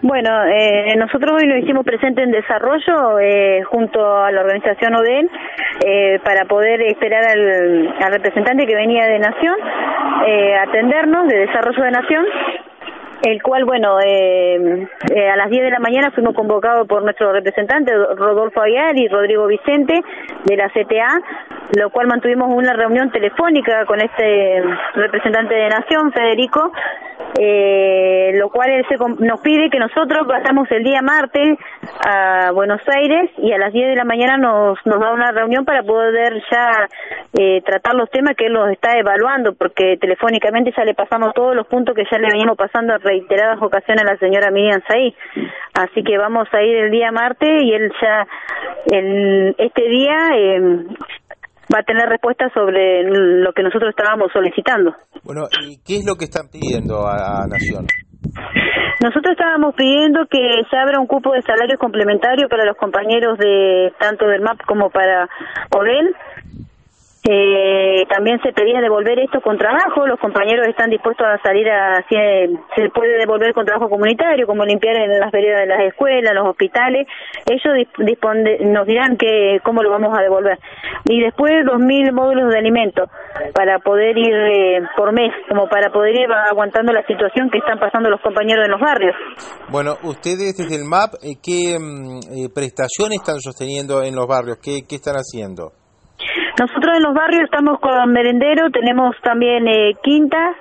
Bueno, eh, nosotros hoy nos hicimos presente en desarrollo eh, junto a la organización ODEN eh, para poder esperar al, al, representante que venía de Nación eh, atendernos, de Desarrollo de Nación, el cual, bueno, eh, eh, a las 10 de la mañana fuimos convocados por nuestro representante, Rodolfo Aguiar y Rodrigo Vicente, de la CTA, lo cual mantuvimos una reunión telefónica con este representante de Nación, Federico, eh, lo cual él se, nos pide que nosotros pasamos el día martes a Buenos Aires y a las 10 de la mañana nos, nos da una reunión para poder ya eh, tratar los temas que él los está evaluando, porque telefónicamente ya le pasamos todos los puntos que ya le veníamos pasando a reiteradas ocasiones a la señora Miriam Saí. Así que vamos a ir el día martes y él ya el, este día eh, va a tener respuesta sobre lo que nosotros estábamos solicitando. Bueno, ¿y qué es lo que están pidiendo a, a Nación? Nosotros estábamos pidiendo que se abra un cupo de salario complementario para los compañeros de tanto del MAP como para ODEL eh, también se pedía devolver esto con trabajo, los compañeros están dispuestos a salir a, se puede devolver con trabajo comunitario, como limpiar en las veredas de las escuelas, los hospitales, ellos nos dirán que cómo lo vamos a devolver. Y después dos mil módulos de alimentos para poder ir eh, por mes, como para poder ir aguantando la situación que están pasando los compañeros en los barrios. Bueno, ustedes desde el MAP, eh, ¿qué mm, prestaciones están sosteniendo en los barrios? ¿Qué, qué están haciendo? Nosotros en los barrios estamos con merendero, tenemos también eh, quintas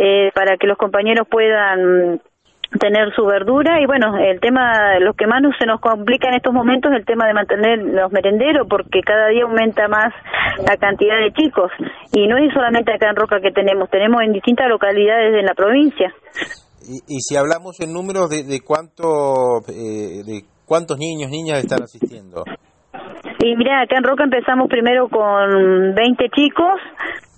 eh, para que los compañeros puedan tener su verdura y bueno, el tema, lo que más se nos complica en estos momentos es el tema de mantener los merenderos porque cada día aumenta más la cantidad de chicos y no es solamente acá en Roca que tenemos, tenemos en distintas localidades de la provincia. Y, si hablamos en números de, de cuánto, eh, de cuántos niños, niñas están asistiendo. Y mira, acá en Roca empezamos primero con 20 chicos,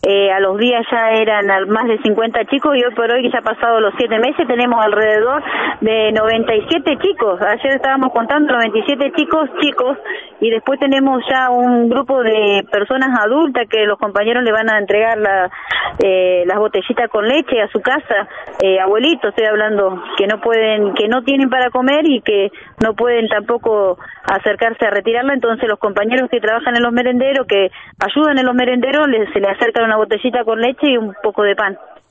eh, a los días ya eran más de 50 chicos y hoy por hoy que ya ha pasado los 7 meses tenemos alrededor de 97 chicos. Ayer estábamos contando 97 chicos, chicos, y después tenemos ya un grupo de personas adultas que los compañeros le van a entregar la, eh, las botellitas con leche a su casa, eh, abuelitos, estoy hablando, que no pueden, que no tienen para comer y que no pueden tampoco acercarse a retirarla, entonces los compañeros que trabajan en los merenderos, que ayudan en los merenderos, les, se les acercan una botellita con leche y un poco de pan.